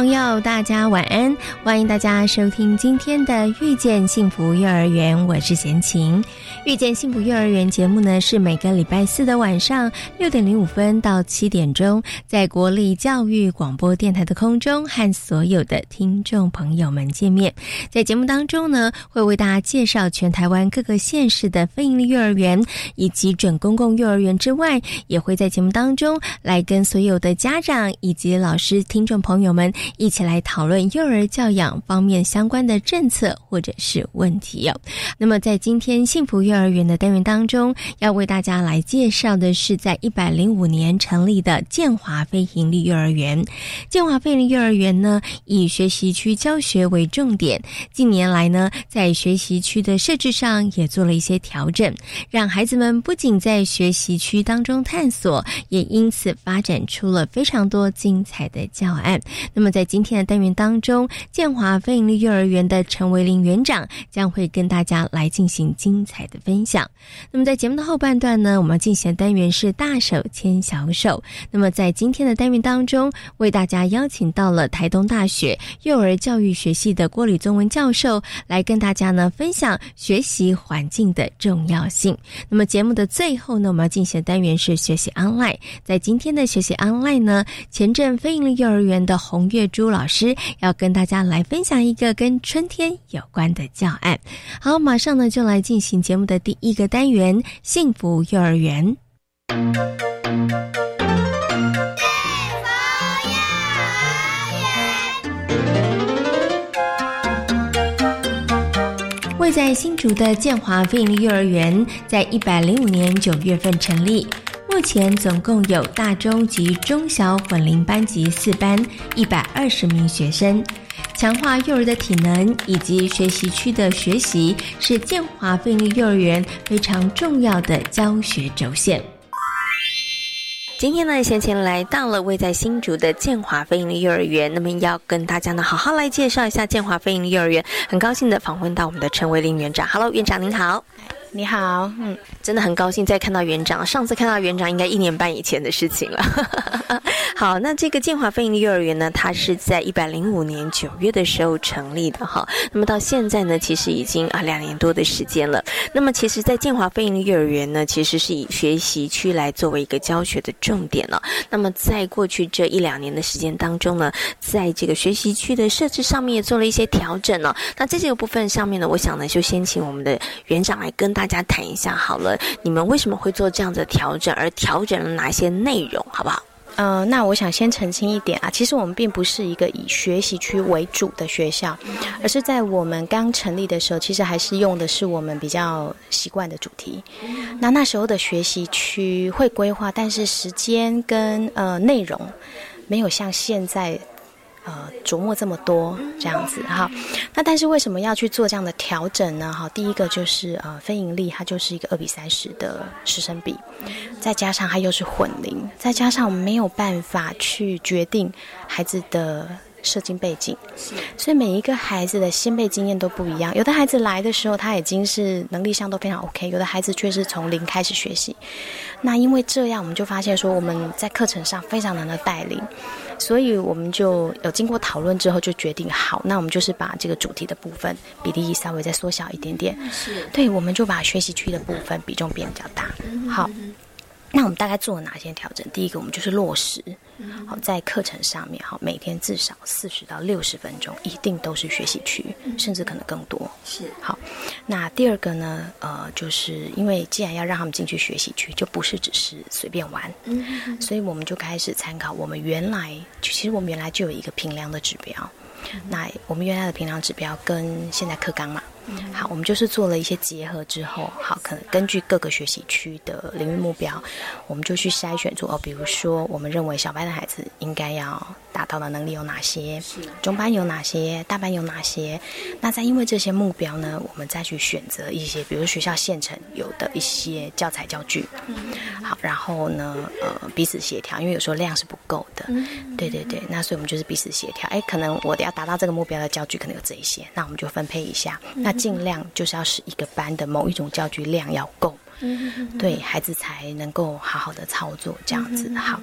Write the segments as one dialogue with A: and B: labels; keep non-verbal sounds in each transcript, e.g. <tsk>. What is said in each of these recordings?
A: 朋友，大家晚安！欢迎大家收听今天的《遇见幸福幼儿园》，我是贤琴。《遇见幸福幼儿园》节目呢，是每个礼拜四的晚上六点零五分到七点钟，在国立教育广播电台的空中和所有的听众朋友们见面。在节目当中呢，会为大家介绍全台湾各个县市的非营利幼儿园以及准公共幼儿园之外，也会在节目当中来跟所有的家长以及老师、听众朋友们。一起来讨论幼儿教养方面相关的政策或者是问题哦。那么在今天幸福幼儿园的单元当中，要为大家来介绍的是在一百零五年成立的建华非营利幼儿园。建华非营利幼儿园呢，以学习区教学为重点，近年来呢，在学习区的设置上也做了一些调整，让孩子们不仅在学习区当中探索，也因此发展出了非常多精彩的教案。那么在在今天的单元当中，建华非营利幼儿园的陈维林园长将会跟大家来进行精彩的分享。那么在节目的后半段呢，我们进行的单元是大手牵小手。那么在今天的单元当中，为大家邀请到了台东大学幼儿教育学系的郭礼宗文教授来跟大家呢分享学习环境的重要性。那么节目的最后呢，我们要进行的单元是学习 online。在今天的学习 online 呢，前镇非营利幼儿园的红月。朱老师要跟大家来分享一个跟春天有关的教案。好，马上呢就来进行节目的第一个单元——幸福幼儿园。幸福幼儿园。位在新竹的建华飞利幼儿园，在一百零五年九月份成立。目前总共有大中及中小混龄班级四班，一百二十名学生。强化幼儿的体能以及学习区的学习，是建华费力幼儿园非常重要的教学轴线。今天呢，先前来到了位在新竹的建华飞鹰幼儿园，那么要跟大家呢好好来介绍一下建华飞鹰幼儿园。很高兴的访问到我们的陈维林园长，Hello，园长您好。
B: 你好，
A: 嗯，真的很高兴再看到园长。上次看到园长应该一年半以前的事情了。好，那这个建华飞鹰幼儿园呢，它是在一百零五年九月的时候成立的哈。那么到现在呢，其实已经啊两年多的时间了。那么其实，在建华飞鹰幼儿园呢，其实是以学习区来作为一个教学的重点了。那么在过去这一两年的时间当中呢，在这个学习区的设置上面也做了一些调整了。那在这个部分上面呢，我想呢，就先请我们的园长来跟大大家谈一下好了，你们为什么会做这样的调整，而调整了哪些内容，好不好？
B: 呃，那我想先澄清一点啊，其实我们并不是一个以学习区为主的学校，而是在我们刚成立的时候，其实还是用的是我们比较习惯的主题。那那时候的学习区会规划，但是时间跟呃内容没有像现在。呃，琢磨这么多这样子哈，那但是为什么要去做这样的调整呢？哈，第一个就是呃，非盈利它就是一个二比三十的师生比，再加上它又是混龄，再加上没有办法去决定孩子的。社经背景，所以每一个孩子的先辈经验都不一样。有的孩子来的时候，他已经是能力上都非常 OK；有的孩子却是从零开始学习。那因为这样，我们就发现说我们在课程上非常难的带领，所以我们就有经过讨论之后就决定，好，那我们就是把这个主题的部分比例稍微再缩小一点点。是，对，我们就把学习区的部分比重变比较大。好。那我们大概做了哪些调整？第一个，我们就是落实，好在课程上面，好每天至少四十到六十分钟，一定都是学习区，甚至可能更多。
A: 是
B: 好。那第二个呢？呃，就是因为既然要让他们进去学习区，就不是只是随便玩，嗯，所以我们就开始参考我们原来，其实我们原来就有一个评量的指标。那我们原来的平量指标跟现在课纲嘛。好，我们就是做了一些结合之后，好，可能根据各个学习区的领域目标，我们就去筛选出哦，比如说我们认为小班的孩子应该要达到的能力有哪些，中班有哪些，大班有哪些，那再因为这些目标呢，我们再去选择一些，比如学校现成有的一些教材教具，好，然后呢，呃，彼此协调，因为有时候量是不够的，对对对，那所以我们就是彼此协调，哎，可能我要达到这个目标的教具可能有这一些，那我们就分配一下，那。尽量就是要使一个班的某一种教具量要够，对孩子才能够好好的操作这样子。好，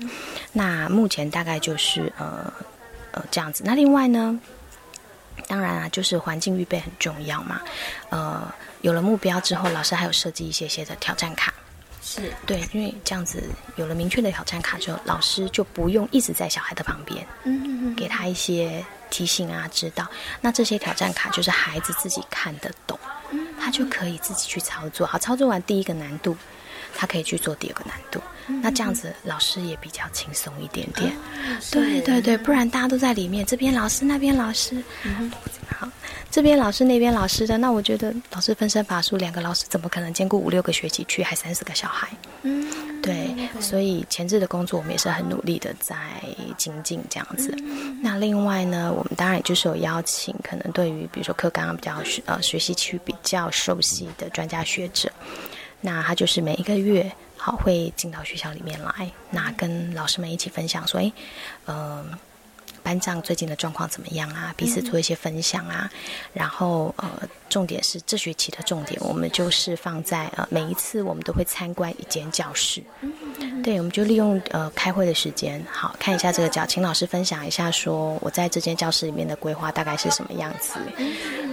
B: 那目前大概就是呃呃这样子。那另外呢，当然啊，就是环境预备很重要嘛。呃，有了目标之后，老师还有设计一些些的挑战卡。
C: 是
B: 对，因为这样子有了明确的挑战卡之后，老师就不用一直在小孩的旁边，嗯，给他一些提醒啊，指导。那这些挑战卡就是孩子自己看得懂，他就可以自己去操作。好，操作完第一个难度，他可以去做第二个难度。那这样子老师也比较轻松一点点。对对对，不然大家都在里面，这边老师那边老师，好。这边老师那边老师的，那我觉得老师分身乏术，两个老师怎么可能兼顾五六个学期去，还三四个小孩？嗯，对，所以前置的工作我们也是很努力的在精进这样子。那另外呢，我们当然也就是有邀请，可能对于比如说课纲比较学呃学习区比较熟悉的专家学者，那他就是每一个月好会进到学校里面来，那跟老师们一起分享说，哎，嗯。班长最近的状况怎么样啊？彼此做一些分享啊，然后呃，重点是这学期的重点，我们就是放在呃每一次我们都会参观一间教室，对，我们就利用呃开会的时间，好看一下这个教，请老师分享一下，说我在这间教室里面的规划大概是什么样子，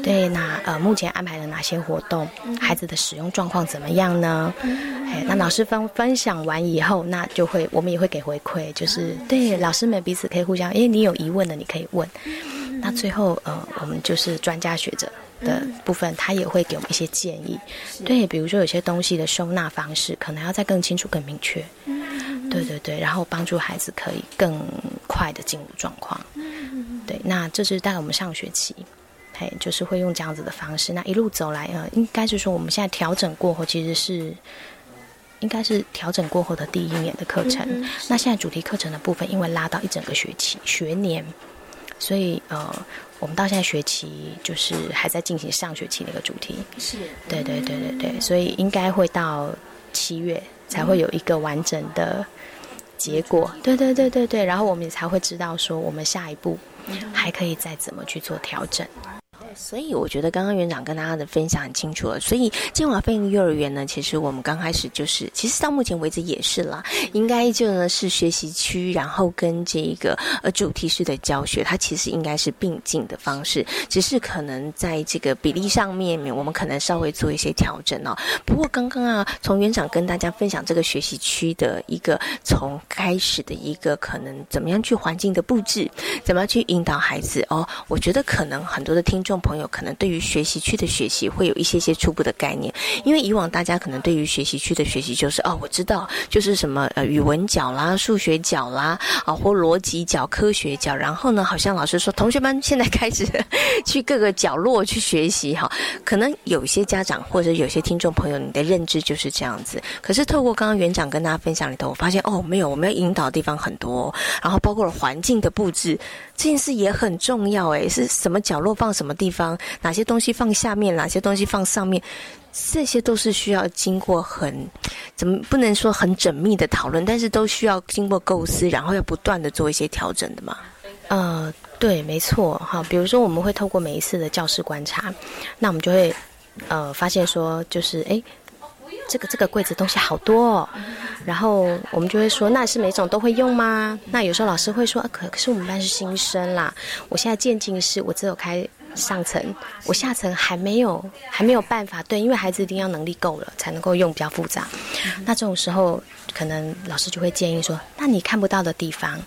B: 对，那呃目前安排了哪些活动，孩子的使用状况怎么样呢？哎，那老师分分享完以后，那就会我们也会给回馈，就是对老师们彼此可以互相，哎，你有。疑问的你可以问，那最后呃，我们就是专家学者的部分，他也会给我们一些建议。对，比如说有些东西的收纳方式，可能要再更清楚、更明确。对对对，然后帮助孩子可以更快的进入状况。对，那这是大概我们上学期，嘿，就是会用这样子的方式。那一路走来，呃，应该是说我们现在调整过后，其实是。应该是调整过后的第一年的课程。那现在主题课程的部分，因为拉到一整个学期学年，所以呃，我们到现在学期就是还在进行上学期那个主题。
C: 是，
B: 对对对对对，所以应该会到七月才会有一个完整的结果。对对对对对，然后我们也才会知道说我们下一步还可以再怎么去做调整。
C: 所以我觉得刚刚园长跟大家的分享很清楚了。所以金华飞鹰幼儿园呢，其实我们刚开始就是，其实到目前为止也是啦，应该就呢是学习区，然后跟这个呃主题式的教学，它其实应该是并进的方式，只是可能在这个比例上面，我们可能稍微做一些调整哦。不过刚刚啊，从园长跟大家分享这个学习区的一个从开始的一个可能怎么样去环境的布置，怎么样去引导孩子哦，我觉得可能很多的听众。朋友可能对于学习区的学习会有一些些初步的概念，因为以往大家可能对于学习区的学习就是哦，我知道就是什么呃语文角啦、数学角啦啊，或逻辑角、科学角，然后呢，好像老师说同学们现在开始去各个角落去学习哈，可能有些家长或者有些听众朋友，你的认知就是这样子。可是透过刚刚园长跟大家分享里头，我发现哦，没有，我们要引导的地方很多，然后包括了环境的布置这件事也很重要诶，是什么角落放什么地方。方哪些东西放下面，哪些东西放上面，这些都是需要经过很怎么不能说很缜密的讨论，但是都需要经过构思，然后要不断的做一些调整的嘛。
B: 呃，对，没错，哈，比如说我们会透过每一次的教室观察，那我们就会呃发现说，就是哎。这个这个柜子东西好多，哦，然后我们就会说，那是每种都会用吗？那有时候老师会说，啊可可是我们班是新生啦，我现在渐进式，我只有开上层，我下层还没有还没有办法对，因为孩子一定要能力够了才能够用比较复杂。那这种时候，可能老师就会建议说，那你看不到的地方，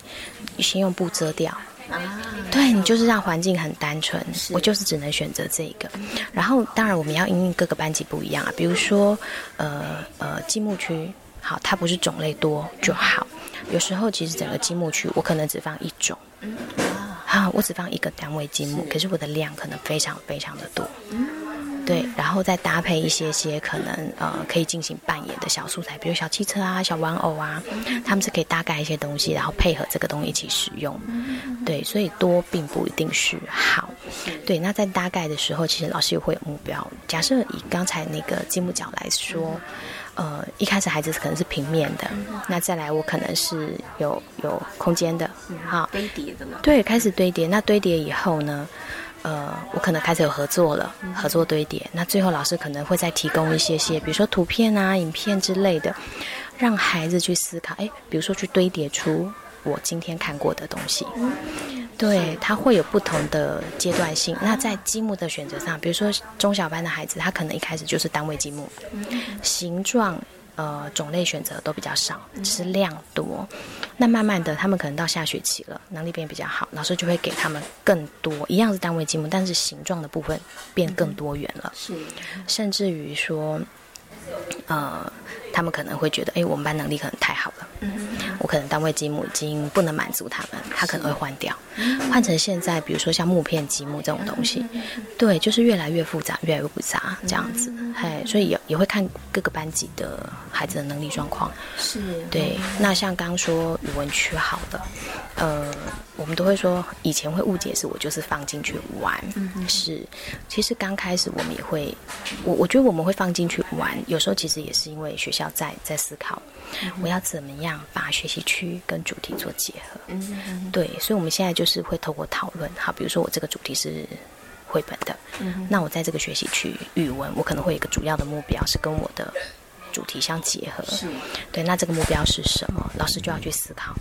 B: 你先用布遮掉。啊，对你就是让环境很单纯，我就是只能选择这一个。然后当然我们要因应各个班级不一样啊，比如说呃呃积木区，好，它不是种类多就好，有时候其实整个积木区我可能只放一种。啊，我只放一个单位积木，可是我的量可能非常非常的多。对，然后再搭配一些些可能呃可以进行扮演的小素材，比如小汽车啊、小玩偶啊，他们是可以大概一些东西，然后配合这个东西一起使用。对，所以多并不一定是好。对，那在大概的时候，其实老师也会有目标。假设以刚才那个积木角来说，呃，一开始孩子可能是平面的，那再来我可能是有有空间的，
C: 好堆叠的嘛。
B: 对，开始堆叠。那堆叠以后呢？呃，我可能开始有合作了，合作堆叠。那最后老师可能会再提供一些些，比如说图片啊、影片之类的，让孩子去思考。哎，比如说去堆叠出我今天看过的东西。对，他会有不同的阶段性。那在积木的选择上，比如说中小班的孩子，他可能一开始就是单位积木，形状。呃，种类选择都比较少，只是量多。那慢慢的，他们可能到下学期了，能力变比较好，老师就会给他们更多，一样是单位积木，但是形状的部分变更多元了。是，甚至于说，呃。他们可能会觉得，哎，我们班能力可能太好了，嗯。我可能单位积木已经不能满足他们，他可能会换掉，换成现在，比如说像木片积木这种东西，对，就是越来越复杂，越来越复杂这样子，嘿，所以也也会看各个班级的孩子的能力状况，是。对。那像刚刚说语文区好的，呃，我们都会说以前会误解是我就是放进去玩，是，其实刚开始我们也会，我我觉得我们会放进去玩，有时候其实也是因为学校。在在思考，我要怎么样把学习区跟主题做结合？嗯，对，所以我们现在就是会透过讨论，好，比如说我这个主题是绘本的，嗯，那我在这个学习区语文，我可能会有一个主要的目标是跟我的。主题相结合，是，对，那这个目标是什么？老师就要去思考，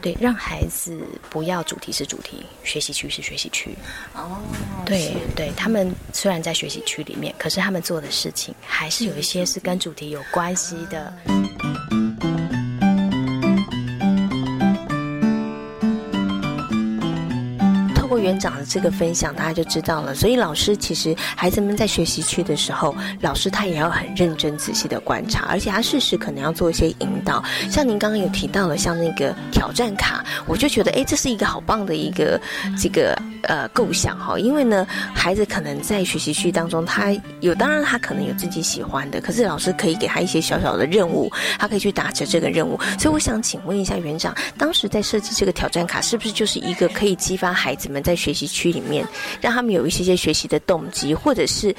B: 对，让孩子不要主题是主题，学习区是学习区，哦，对对，他们虽然在学习区里面，可是他们做的事情还是有一些是跟主题有关系的。
C: 园长的这个分享，大家就知道了。所以老师其实孩子们在学习区的时候，老师他也要很认真仔细的观察，而且他适时可能要做一些引导。像您刚刚有提到了，像那个挑战卡，我就觉得哎，这是一个好棒的一个这个呃构想哈。因为呢，孩子可能在学习区当中，他有当然他可能有自己喜欢的，可是老师可以给他一些小小的任务，他可以去达成这个任务。所以我想请问一下园长，当时在设计这个挑战卡，是不是就是一个可以激发孩子们在学习区里面，让他们有一些些学习的动机，或者是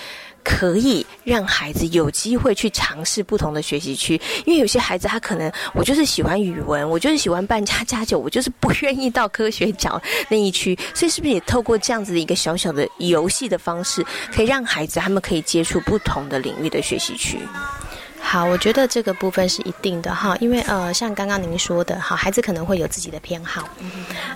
C: 可以让孩子有机会去尝试不同的学习区。因为有些孩子他可能我就是喜欢语文，我就是喜欢办家家酒，我就是不愿意到科学角那一区。所以是不是也透过这样子的一个小小的游戏的方式，可以让孩子他们可以接触不同的领域的学习区？
B: 好，我觉得这个部分是一定的哈，因为呃，像刚刚您说的，好，孩子可能会有自己的偏好，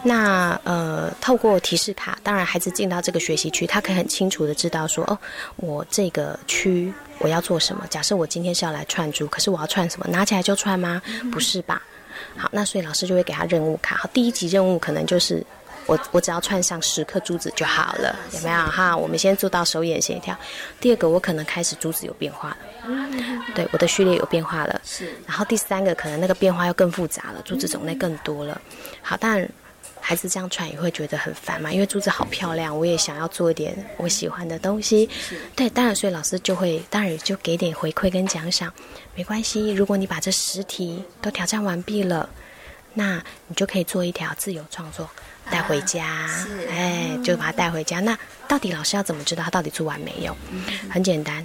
B: 那呃，透过提示卡，当然孩子进到这个学习区，他可以很清楚的知道说，哦，我这个区我要做什么。假设我今天是要来串珠，可是我要串什么？拿起来就串吗？不是吧？好，那所以老师就会给他任务卡，好，第一级任务可能就是。我我只要串上十颗珠子就好了，有没有哈？我们先做到手眼协调。第二个，我可能开始珠子有变化了，对，我的序列有变化了。是。然后第三个，可能那个变化又更复杂了，珠子种类更多了。好，但孩子这样穿也会觉得很烦嘛，因为珠子好漂亮，我也想要做一点我喜欢的东西。对，当然，所以老师就会，当然就给点回馈跟奖赏，没关系。如果你把这十题都挑战完毕了，那你就可以做一条自由创作。带回家，哎，就把它带回家。那到底老师要怎么知道他到底做完没有？很简单，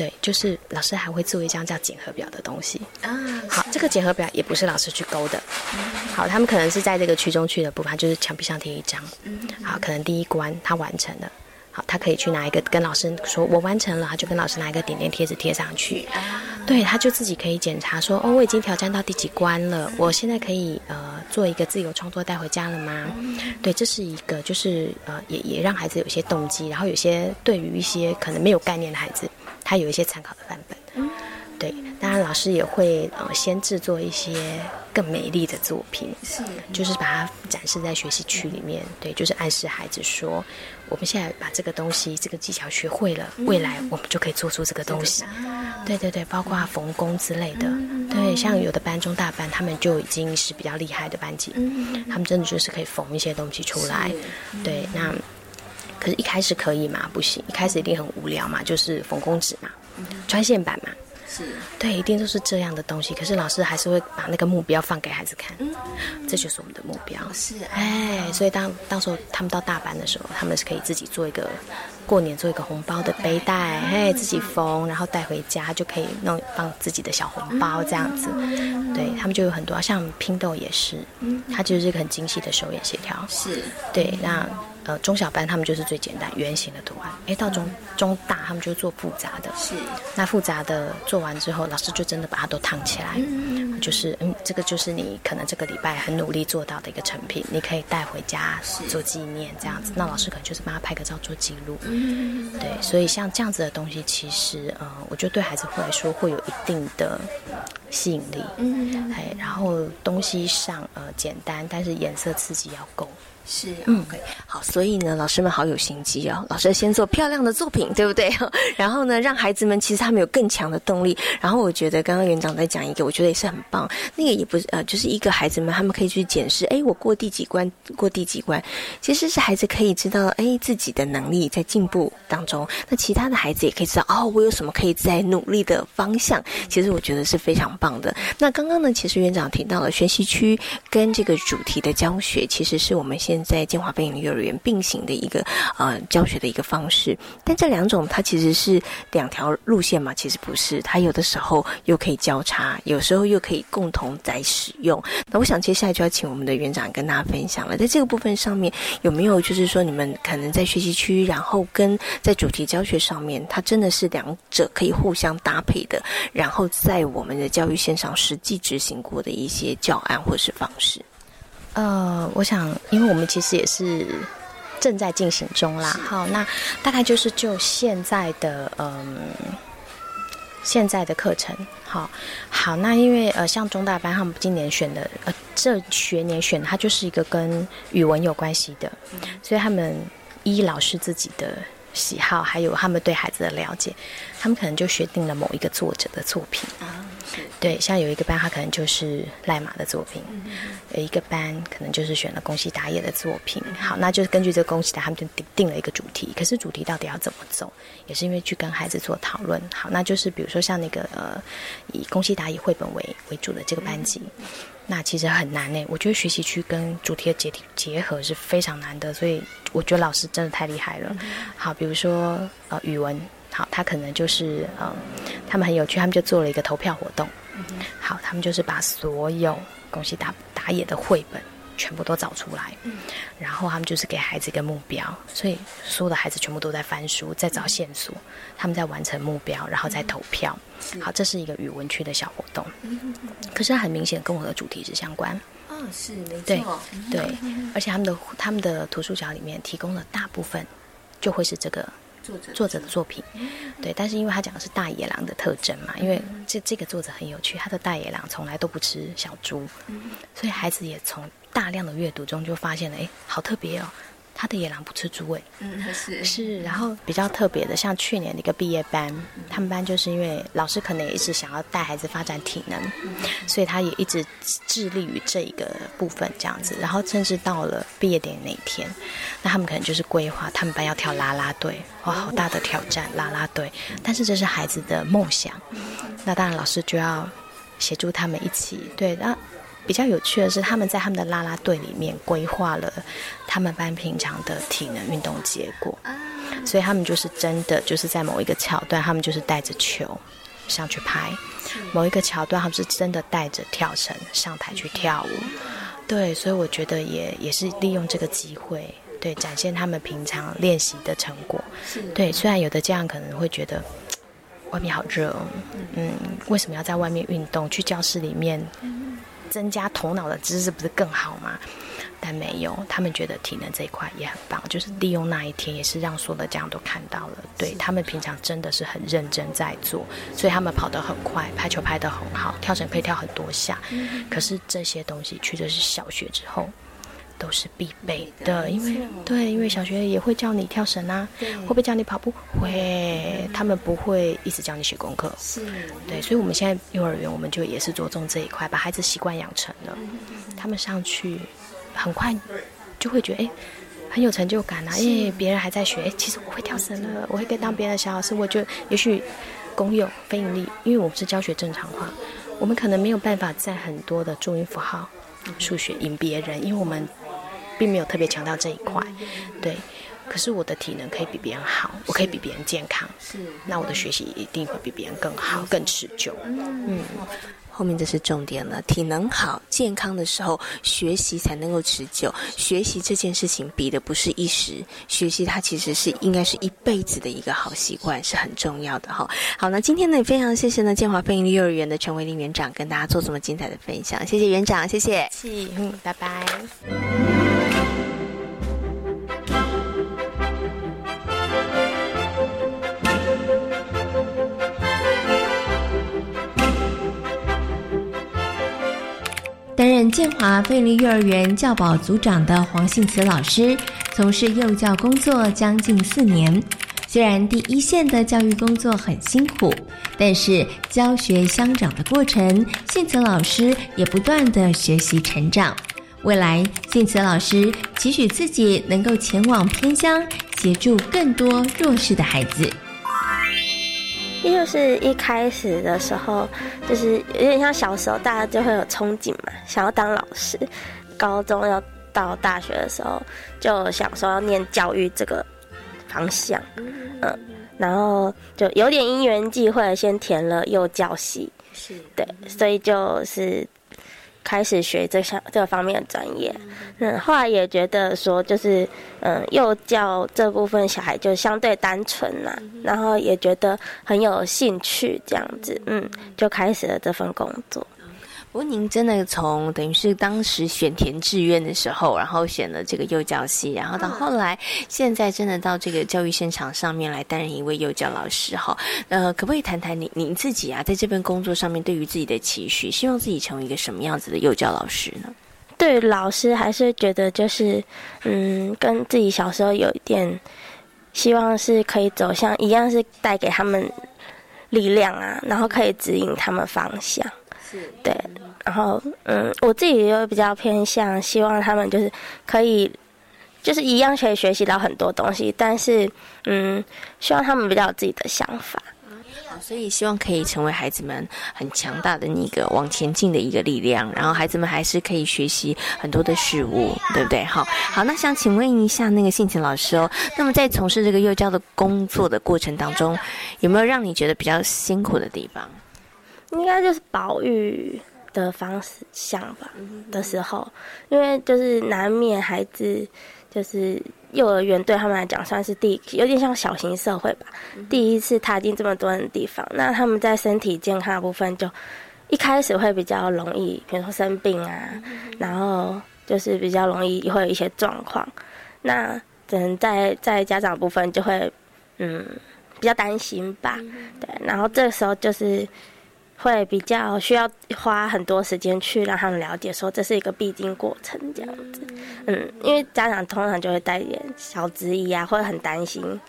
B: 对，就是老师还会做一张叫检核表的东西。啊，好，这个检核表也不是老师去勾的。好，他们可能是在这个区中区的部分，就是墙壁上贴一张。好，可能第一关他完成了。好，他可以去拿一个跟老师说，我完成了，他就跟老师拿一个点点贴纸贴上去。对，他就自己可以检查说，哦，我已经挑战到第几关了，我现在可以呃做一个自由创作带回家了吗？对，这是一个就是呃也也让孩子有些动机，然后有些对于一些可能没有概念的孩子，他有一些参考的范本。对，当然老师也会呃先制作一些更美丽的作品，是，就是把它展示在学习区里面。对，就是暗示孩子说，我们现在把这个东西、这个技巧学会了，未来我们就可以做出这个东西。对对对，包括缝工之类的。对，像有的班中大班，他们就已经是比较厉害的班级，他们真的就是可以缝一些东西出来。对，那可是一开始可以吗？不行，一开始一定很无聊嘛，就是缝工纸嘛，穿线板嘛。是对，一定都是这样的东西。可是老师还是会把那个目标放给孩子看，这就是我们的目标。
C: 是，
B: 哎，所以当到时候他们到大班的时候，他们是可以自己做一个过年做一个红包的背带，哎，自己缝，然后带回家就可以弄放自己的小红包这样子。对他们就有很多，像拼豆也是，它就是一个很精细的手眼协调。
C: 是
B: 对，那。呃，中小班他们就是最简单圆形的图案，哎，到中中大他们就做复杂的。
C: 是，
B: 那复杂的做完之后，老师就真的把它都烫起来，嗯就是嗯，这个就是你可能这个礼拜很努力做到的一个成品，你可以带回家做纪念这样子。那老师可能就是帮他拍个照做记录。嗯对，所以像这样子的东西，其实呃，我觉得对孩子会来说会有一定的吸引力。嗯，哎，然后东西上呃简单，但是颜色刺激要够。
C: 是，嗯，OK，好，所以呢，老师们好有心机哦。老师先做漂亮的作品，对不对？<laughs> 然后呢，让孩子们其实他们有更强的动力。然后我觉得刚刚园长在讲一个，我觉得也是很棒。那个也不是呃，就是一个孩子们他们可以去检视，哎，我过第几关，过第几关，其实是孩子可以知道，哎，自己的能力在进步当中。那其他的孩子也可以知道，哦，我有什么可以在努力的方向。其实我觉得是非常棒的。那刚刚呢，其实园长提到了学习区跟这个主题的教学，其实是我们现现在建华飞影幼儿园并行的一个呃教学的一个方式，但这两种它其实是两条路线嘛，其实不是，它有的时候又可以交叉，有时候又可以共同在使用。那我想接下来就要请我们的园长跟大家分享了，在这个部分上面有没有就是说你们可能在学习区，然后跟在主题教学上面，它真的是两者可以互相搭配的，然后在我们的教育线上实际执行过的一些教案或是方式。
B: 呃，我想，因为我们其实也是正在进行中啦。好，那大概就是就现在的嗯，现在的课程，好，好，那因为呃，像中大班他们今年选的，呃，这学年选它就是一个跟语文有关系的，所以他们依老师自己的喜好，还有他们对孩子的了解，他们可能就选定了某一个作者的作品啊。对，像有一个班，他可能就是赖马的作品；有一个班可能就是选了宫西达也的作品。好，那就是根据这个宫西达，他们就定定了一个主题。可是主题到底要怎么走，也是因为去跟孩子做讨论。好，那就是比如说像那个呃，以宫西达以绘本为为主的这个班级，那其实很难呢。我觉得学习区跟主题的结体结合是非常难的，所以我觉得老师真的太厉害了。好，比如说呃语文。好，他可能就是嗯，他们很有趣，他们就做了一个投票活动。好，他们就是把所有宫西打打野的绘本全部都找出来，然后他们就是给孩子一个目标，所以所有的孩子全部都在翻书，在找线索，他们在完成目标，然后再投票。好，这是一个语文区的小活动。可是很明显跟我的主题是相关。
C: 嗯，是没
B: 错，对，而且他们的他们的图书角里面提供的大部分就会是这个。作者的作品，对，但是因为他讲的是大野狼的特征嘛，因为这这个作者很有趣，他的大野狼从来都不吃小猪，所以孩子也从大量的阅读中就发现了，哎，好特别哦。他的野狼不吃猪味，
C: 嗯，是。
B: 是，然后比较特别的，像去年的一个毕业班，他们班就是因为老师可能也一直想要带孩子发展体能，所以他也一直致力于这一个部分这样子，然后甚至到了毕业典礼那一天，那他们可能就是规划他们班要跳啦啦队，哇，好大的挑战啦啦队，但是这是孩子的梦想，那当然老师就要协助他们一起，对，然后。比较有趣的是，他们在他们的啦啦队里面规划了他们班平常的体能运动结果，所以他们就是真的就是在某一个桥段，他们就是带着球上去拍；某一个桥段，他们是真的带着跳绳上台去跳舞。对，所以我觉得也也是利用这个机会，对，展现他们平常练习的成果。对，虽然有的这样可能会觉得外面好热，嗯，为什么要在外面运动？去教室里面。增加头脑的知识不是更好吗？但没有，他们觉得体能这一块也很棒，就是利用那一天，也是让所有的家长都看到了。对他们平常真的是很认真在做，所以他们跑得很快，拍球拍得很好，跳绳可以跳很多下。可是这些东西去的是小学之后，都是必备的，因为对，因为小学也会教你跳绳啊，会不会教你跑步？会，他们不会一直教你写功课。是，对，所以我们现在幼儿园我们就也是着重这一块，把孩子习惯养成了，他们上去很快就会觉得哎很有成就感啊，因为别人还在学，哎，其实我会跳绳了，我会跟当别人的小老师，我就也许公有非盈利，因为我们是教学正常化，我们可能没有办法在很多的注音符号、数学赢别人，因为我们。并没有特别强调这一块，对。可是我的体能可以比别人好，我可以比别人健康，是。那我的学习一定会比别人更好、更持久。嗯。
C: 后面这是重点了，体能好、健康的时候，学习才能够持久。学习这件事情比的不是一时，学习它其实是应该是一辈子的一个好习惯，是很重要的哈。好，那今天呢也非常谢谢呢建华飞鹰幼儿园的陈伟林园长跟大家做这么精彩的分享，谢谢园长，谢谢。
B: 谢，嗯，拜拜。
C: 建华贝利幼儿园教保组长的黄信慈老师，从事幼教工作将近四年。虽然第一线的教育工作很辛苦，但是教学相长的过程，信慈老师也不断的学习成长。未来，信慈老师期许自己能够前往偏乡，协助更多弱势的孩子。
D: 也就是一开始的时候，就是有点像小时候，大家就会有憧憬嘛，想要当老师。高中要到大学的时候，就想说要念教育这个方向，嗯，然后就有点因缘际会，先填了幼教系，是对，所以就是。开始学这项这个方面的专业，嗯，后来也觉得说，就是嗯，幼教这部分小孩就相对单纯啦，然后也觉得很有兴趣，这样子，嗯，就开始了这份工作。
C: 不过您真的从等于是当时选填志愿的时候，然后选了这个幼教系，然后到后来现在真的到这个教育现场上面来担任一位幼教老师哈，呃，可不可以谈谈您您自己啊，在这份工作上面对于自己的期许，希望自己成为一个什么样子的幼教老师呢？
D: 对老师还是觉得就是嗯，跟自己小时候有一点希望是可以走向一样，是带给他们力量啊，然后可以指引他们方向。对，然后嗯，我自己又比较偏向希望他们就是可以，就是一样可以学习到很多东西，但是嗯，希望他们比较有自己的想法。
C: 所以希望可以成为孩子们很强大的那个往前进的一个力量，然后孩子们还是可以学习很多的事物，对不对？好，好，那想请问一下那个信情老师哦，那么在从事这个幼教的工作的过程当中，有没有让你觉得比较辛苦的地方？
D: 应该就是保育的方式想吧的时候，因为就是难免孩子就是幼儿园对他们来讲算是第有点像小型社会吧，第一次踏进这么多人的地方，那他们在身体健康的部分就一开始会比较容易，比如说生病啊，然后就是比较容易会有一些状况，那可能在在家长部分就会嗯比较担心吧，对，然后这个时候就是。会比较需要花很多时间去让他们了解，说这是一个必经过程这样子。嗯，因为家长通常就会带点小质疑啊，或者很担心。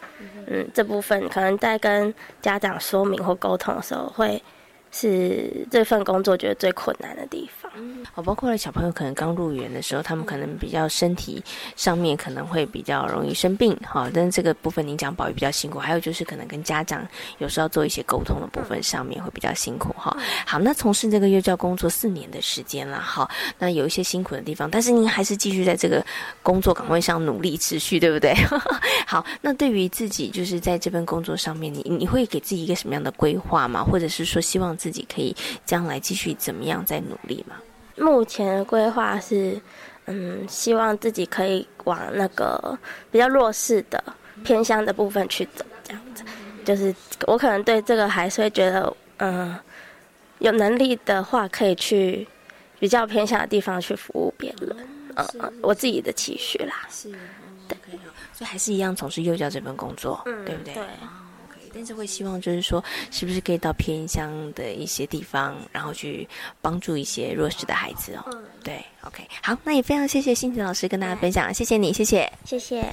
D: 嗯，这部分可能在跟家长说明或沟通的时候会。是这份工作觉得最困难的地方。
C: 哦，包括了小朋友可能刚入园的时候，他们可能比较身体上面可能会比较容易生病，哈。但是这个部分您讲保育比较辛苦，还有就是可能跟家长有时候做一些沟通的部分上面会比较辛苦，哈。好，那从事这个幼教工作四年的时间了，哈。那有一些辛苦的地方，但是您还是继续在这个工作岗位上努力持续，对不对？<laughs> 好，那对于自己就是在这份工作上面，你你会给自己一个什么样的规划吗？或者是说希望？自己可以将来继续怎么样再努力吗？
D: 目前的规划是，嗯，希望自己可以往那个比较弱势的偏乡的部分去走，这样子。就是我可能对这个还是会觉得，嗯，有能力的话可以去比较偏向的地方去服务别人。嗯，我自己的期许啦。是，
C: 对，所以还是一样从事幼教这份工作，对不对？
D: 对。
A: 但是会希望就是说，是不是可以到偏乡的一些地方，然后去帮助一些弱势的孩子哦。嗯，对，OK，好，那也非常谢谢欣子老师跟大家分享，谢谢你，谢谢，
D: 谢谢。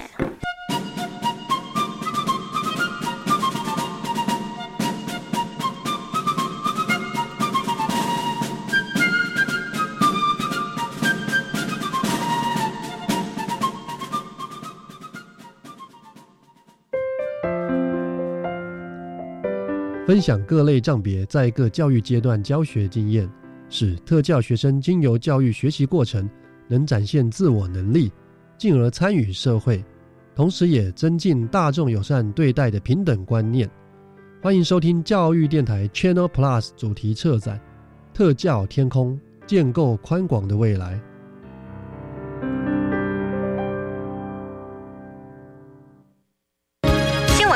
E: 分享各类障别在各教育阶段教学经验，使特教学生经由教育学习过程，能展现自我能力，进而参与社会，同时也增进大众友善对待的平等观念。欢迎收听教育电台 Channel Plus 主题策展《特教天空》，建构宽广的未来。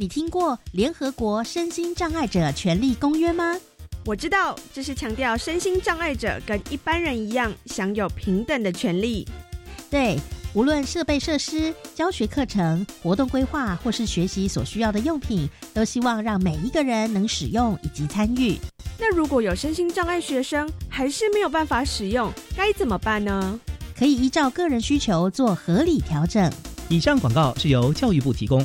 F: 你听过联合国身心障碍者权利公约吗？
G: 我知道，这是强调身心障碍者跟一般人一样享有平等的权利。
F: 对，无论设备设施、教学课程、活动规划，或是学习所需要的用品，都希望让每一个人能使用以及参与。
G: 那如果有身心障碍学生还是没有办法使用，该怎么办呢？
F: 可以依照个人需求做合理调整。
H: 以上广告是由教育部提供。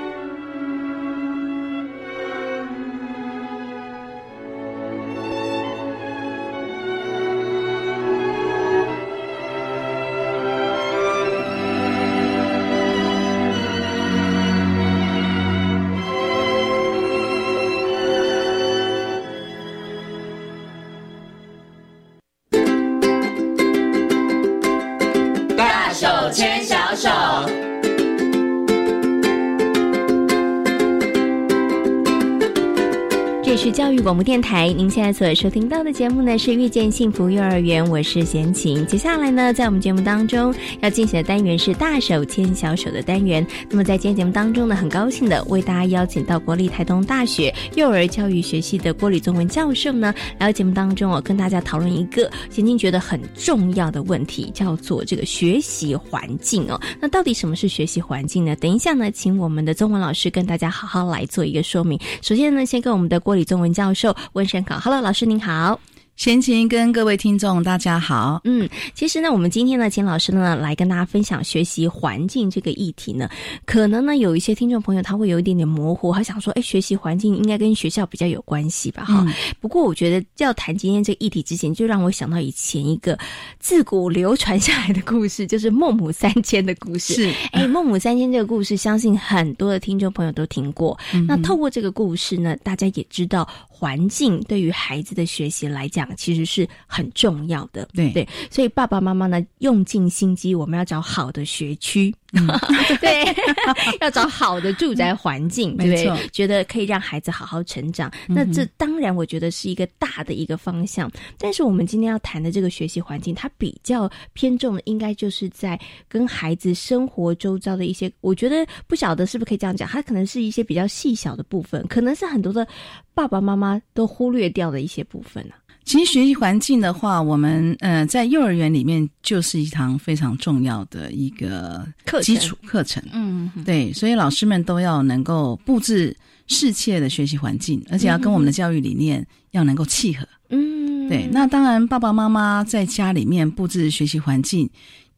A: 教育广播电台，您现在所收听到的节目呢是遇见幸福幼儿园，我是贤琴。接下来呢，在我们节目当中要进行的单元是大手牵小手的单元。那么在今天节目当中呢，很高兴的为大家邀请到国立台东大学幼儿教育学系的郭李宗文教授呢，来到节目当中哦，跟大家讨论一个贤琴觉得很重要的问题，叫做这个学习环境哦。那到底什么是学习环境呢？等一下呢，请我们的中文老师跟大家好好来做一个说明。首先呢，先跟我们的郭李。中文教授温生考，Hello，老师您好。
I: 先请跟各位听众大家好。
A: 嗯，其实呢，我们今天呢，请老师呢来跟大家分享学习环境这个议题呢，可能呢有一些听众朋友他会有一点点模糊，他想说，哎，学习环境应该跟学校比较有关系吧？哈。不过我觉得要谈今天这个议题之前，就让我想到以前一个自古流传下来的故事，就是孟母三迁的故事。
I: 是，
A: 哎，孟母三迁这个故事，相信很多的听众朋友都听过。那透过这个故事呢，大家也知道。环境对于孩子的学习来讲，其实是很重要的。
I: 对
A: 对，所以爸爸妈妈呢，用尽心机，我们要找好的学区。<laughs> 对，<laughs> 要找好的住宅环境，对，觉得可以让孩子好好成长。那这当然，我觉得是一个大的一个方向。但是我们今天要谈的这个学习环境，它比较偏重的，应该就是在跟孩子生活周遭的一些。我觉得不晓得是不是可以这样讲，它可能是一些比较细小的部分，可能是很多的爸爸妈妈都忽略掉的一些部分呢。
I: 其实学习环境的话，我们呃在幼儿园里面就是一堂非常重要的一个基础课程。嗯，对，所以老师们都要能够布置适切的学习环境，而且要跟我们的教育理念要能够契合。嗯，对。那当然，爸爸妈妈在家里面布置学习环境，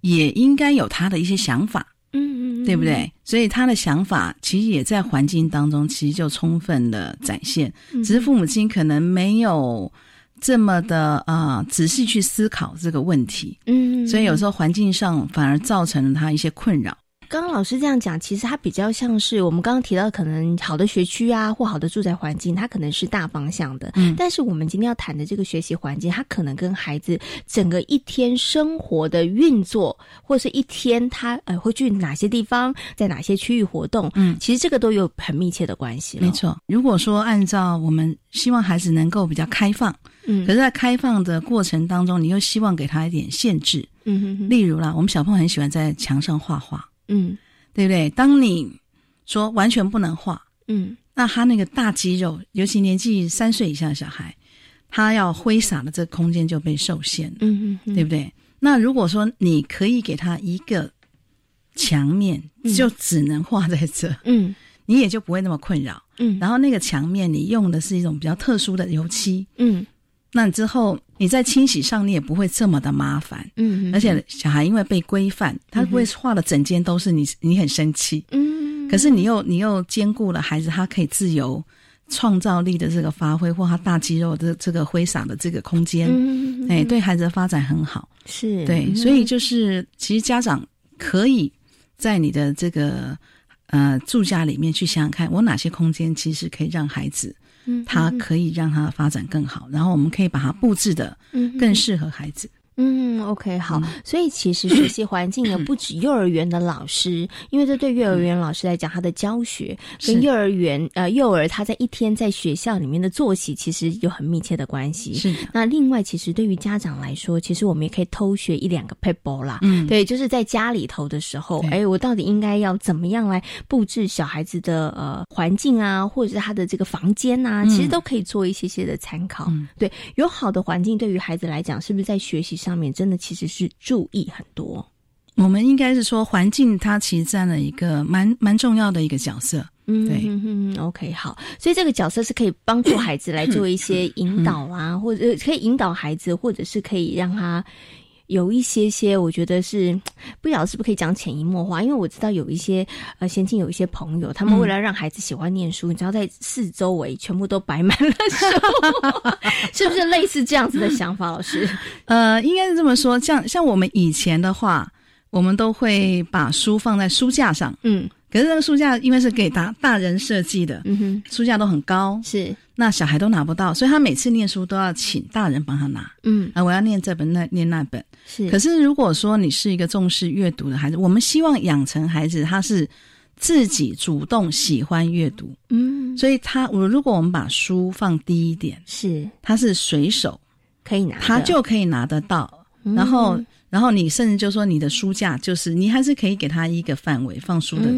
I: 也应该有他的一些想法。嗯嗯，对不对？所以他的想法其实也在环境当中，其实就充分的展现。只是父母亲可能没有。这么的啊，仔细去思考这个问题，嗯，所以有时候环境上反而造成了他一些困扰。
A: 刚刚老师这样讲，其实它比较像是我们刚刚提到，可能好的学区啊，或好的住宅环境，它可能是大方向的。嗯，但是我们今天要谈的这个学习环境，它可能跟孩子整个一天生活的运作，或是一天他呃会去哪些地方，在哪些区域活动，嗯，其实这个都有很密切的关系。
I: 没错，如果说按照我们希望孩子能够比较开放，嗯，可是，在开放的过程当中，你又希望给他一点限制。嗯哼哼，例如啦，我们小朋友很喜欢在墙上画画，嗯，对不对？当你说完全不能画，嗯，那他那个大肌肉，尤其年纪三岁以下的小孩，他要挥洒的这个空间就被受限。了，嗯嗯，对不对？那如果说你可以给他一个墙面，就只能画在这，嗯，你也就不会那么困扰，嗯，然后那个墙面你用的是一种比较特殊的油漆，嗯。那之后你在清洗上你也不会这么的麻烦，嗯，而且小孩因为被规范，他不会画的整间都是你，你很生气，嗯，可是你又你又兼顾了孩子他可以自由创造力的这个发挥，或他大肌肉的这个挥洒的这个空间，嗯，哎，对孩子的发展很好，
A: 是
I: 对，所以就是其实家长可以在你的这个呃住家里面去想想看，我哪些空间其实可以让孩子。它可以让它发展更好，然后我们可以把它布置的更适合孩子。
A: 嗯，OK，好。所以其实学习环境呢，<clears throat> 不止幼儿园的老师，因为这对幼儿园老师来讲，他的教学跟幼儿园呃幼儿他在一天在学校里面的作息其实有很密切的关系。
I: 是。
A: 那另外，其实对于家长来说，其实我们也可以偷学一两个 paper 啦。嗯。对，就是在家里头的时候，哎，我到底应该要怎么样来布置小孩子的呃环境啊，或者是他的这个房间啊，其实都可以做一些些的参考。对，有好的环境对于孩子来讲，是不是在学习？上面真的其实是注意很多，
I: 我们应该是说环境它其实占了一个蛮蛮重要的一个角色，嗯，对，
A: 嗯，OK，好，所以这个角色是可以帮助孩子来做一些引导啊，或者可以引导孩子，或者是可以让他。有一些些，我觉得是 <tsk> 不晓得是不是可以讲潜移默化，因为我知道有一些呃，先进有一些朋友，他们为了让孩子喜欢念书，你知道在四周围全部都摆满了书，<laughs> 是不是类似这样子的想法？老师，<laughs>
I: 呃，应该是这么说，像像我们以前的话，我们都会把书放在书架上，嗯。可是那个书架因为是给大大人设计的，嗯哼，书架都很高，
A: 是。
I: 那小孩都拿不到，所以他每次念书都要请大人帮他拿，嗯，啊，我要念这本那念那本，
A: 是。
I: 可是如果说你是一个重视阅读的孩子，我们希望养成孩子他是自己主动喜欢阅读，嗯，所以他我如果我们把书放低一点，
A: 是，
I: 他是随手
A: 可以拿，
I: 他就可以拿得到，然后。然后你甚至就说你的书架就是你还是可以给他一个范围放书的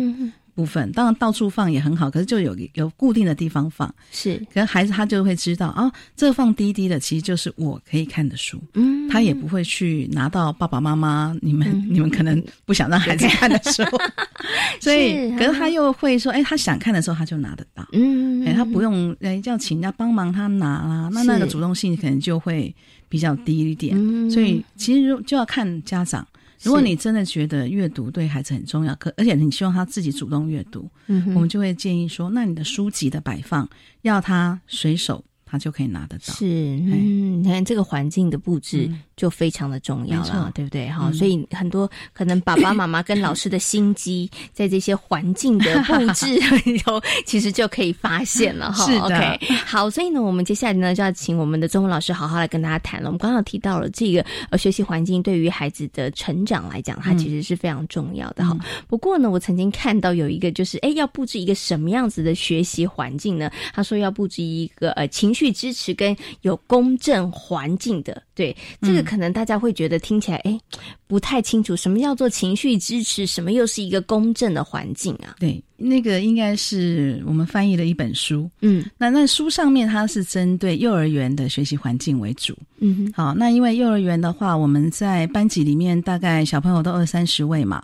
I: 部分，当然到处放也很好，可是就有有固定的地方放。
A: 是，
I: 可是孩子他就会知道啊，这放低低的其实就是我可以看的书。嗯，他也不会去拿到爸爸妈妈你们你们可能不想让孩子看的书，<laughs> 所以可是他又会说，哎，他想看的时候他就拿得到。嗯，哎，他不用哎叫请人家帮忙他拿啦，那那个主动性可能就会。比较低一点，所以其实就要看家长。如果你真的觉得阅读对孩子很重要，可而且你希望他自己主动阅读，我们就会建议说，那你的书籍的摆放要他随手。他就可以拿得到，
A: 是，嗯，你看这个环境的布置就非常的重要了，对不对？哈，所以很多可能爸爸妈妈跟老师的心机，在这些环境的布置 <laughs> 里头，其实就可以发现了哈。OK，好，所以呢，我们接下来呢就要请我们的中文老师好好来跟大家谈了。我们刚刚提到了这个呃学习环境对于孩子的成长来讲，它其实是非常重要的哈。不过呢，我曾经看到有一个就是，哎，要布置一个什么样子的学习环境呢？他说要布置一个呃情。绪支持跟有公正环境的，对这个可能大家会觉得听起来哎不太清楚，什么叫做情绪支持，什么又是一个公正的环境啊？
I: 对，那个应该是我们翻译了一本书，嗯，那那书上面它是针对幼儿园的学习环境为主，嗯，好，那因为幼儿园的话，我们在班级里面大概小朋友都二三十位嘛，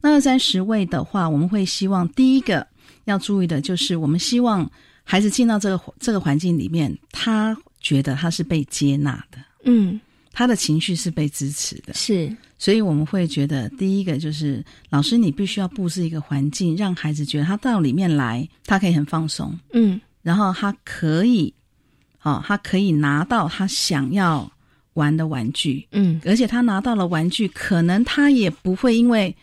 I: 那二三十位的话，我们会希望第一个要注意的就是我们希望。孩子进到这个这个环境里面，他觉得他是被接纳的，嗯，他的情绪是被支持的，
A: 是，
I: 所以我们会觉得第一个就是老师，你必须要布置一个环境，让孩子觉得他到里面来，他可以很放松，嗯，然后他可以，哦，他可以拿到他想要玩的玩具，嗯，而且他拿到了玩具，可能他也不会因为。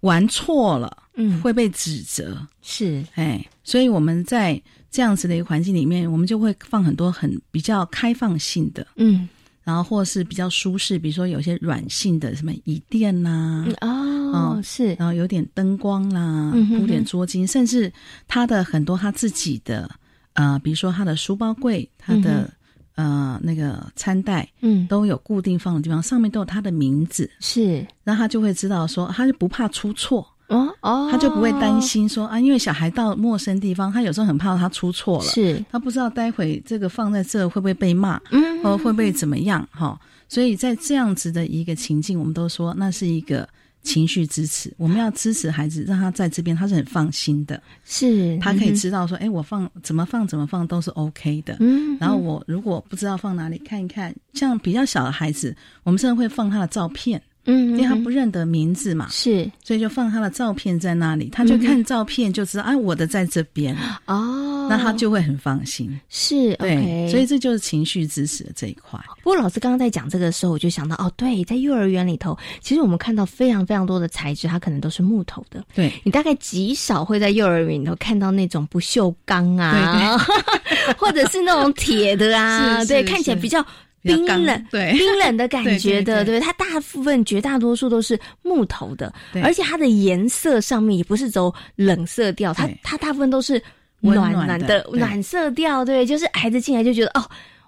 I: 玩错了，嗯，会被指责，
A: 是，
I: 哎，所以我们在这样子的一个环境里面，我们就会放很多很比较开放性的，
A: 嗯，
I: 然后或是比较舒适，比如说有些软性的什么椅垫呐，啊
A: 哦，是，
I: 然后有点灯光啦，铺点桌巾，甚至他的很多他自己的，呃，比如说他的书包柜，他的。呃，那个餐袋，
A: 嗯，
I: 都有固定放的地方，上面都有他的名字，
A: 是，
I: 然后他就会知道说，他就不怕出错，
A: 哦哦，
I: 他就不会担心说啊，因为小孩到陌生地方，他有时候很怕他出错了，
A: 是
I: 他不知道待会这个放在这会不会被骂，
A: 嗯，
I: 或会不会怎么样，哈，所以在这样子的一个情境，我们都说那是一个。情绪支持，我们要支持孩子，让他在这边他是很放心的，
A: 是
I: 他可以知道说，哎，我放怎么放怎么放都是 OK 的。
A: 嗯，
I: 然后我如果不知道放哪里，看一看，像比较小的孩子，我们甚至会放他的照片。
A: 嗯，
I: 因为他不认得名字嘛，
A: 是，
I: 所以就放他的照片在那里，他就看照片就知道，哎，我的在这边。
A: 哦，
I: 那他就会很放心。
A: 是，
I: 对，所以这就是情绪支持的这一块。
A: 不过老师刚刚在讲这个时候，我就想到，哦，对，在幼儿园里头，其实我们看到非常非常多的材质，它可能都是木头的。
I: 对。
A: 你大概极少会在幼儿园里头看到那种不锈钢啊，<laughs> <laughs> 或者是那种铁的啊，对，看起来比较。冰冷，
I: 对。
A: 冰冷的感 <laughs> 觉的，对。它大部分绝大多数都是木头的，而且它的颜色上面也不是走冷色调，它它大部分都是暖暖的暖色调，对，就是孩子进来就觉得哦，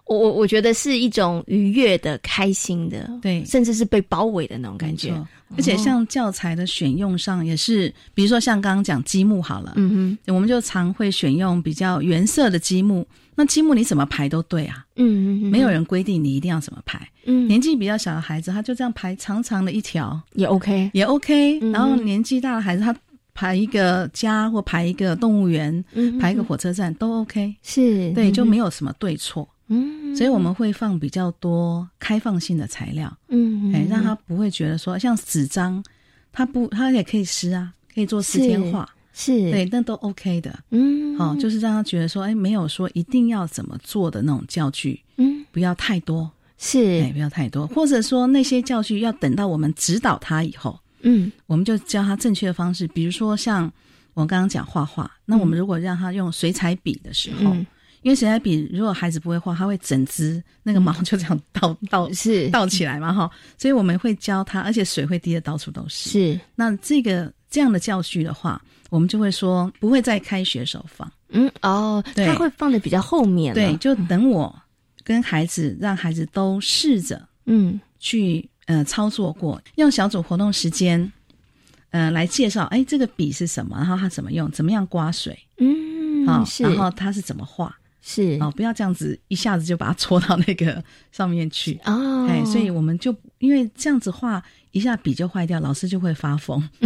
A: 我我我觉得是一种愉悦的、开心的，
I: 对，
A: 甚至是被包围的那种感觉。
I: 而且像教材的选用上也是，比如说像刚刚讲积木好了，
A: 嗯
I: 哼，我们就常会选用比较原色的积木。那积木你怎么排都对啊，
A: 嗯嗯，
I: 没有人规定你一定要怎么排。
A: 嗯，
I: 年纪比较小的孩子，他就这样排长长的一条。
A: 也 OK，
I: 也 OK。然后年纪大的孩子，他排一个家或排一个动物园，排一个火车站都 OK。
A: 是。
I: 对，就没有什么对错。
A: 嗯，
I: 所以我们会放比较多开放性的材料，
A: 嗯，
I: 哎，让他不会觉得说像纸张，他不，他也可以撕啊，可以做四天画。
A: 是
I: 对，那都 OK 的，
A: 嗯，
I: 好，就是让他觉得说，哎，没有说一定要怎么做的那种教具，
A: 嗯，
I: 不要太多，
A: 是，
I: 哎，不要太多，或者说那些教具要等到我们指导他以后，
A: 嗯，
I: 我们就教他正确的方式，比如说像我刚刚讲画画，那我们如果让他用水彩笔的时候，因为水彩笔如果孩子不会画，他会整支那个毛就这样倒 <laughs> 倒
A: 是。
I: 倒起来嘛，哈，所以我们会教他，而且水会滴的到处都是，
A: 是，
I: 那这个这样的教具的话。我们就会说不会在开学时候放，
A: 嗯哦，他会放的比较后面，
I: 对，就等我跟孩子让孩子都试着
A: 嗯。
I: 去呃操作过，用小组活动时间，呃来介绍，哎，这个笔是什么，然后它怎么用，怎么样刮水，
A: 嗯，
I: 好，
A: 是，
I: 然后它是怎么画，
A: 是，
I: 哦，不要这样子一下子就把它戳到那个 <laughs> 上面去，
A: 哦，
I: 哎，所以我们就因为这样子画。一下笔就坏掉，老师就会发疯，<laughs>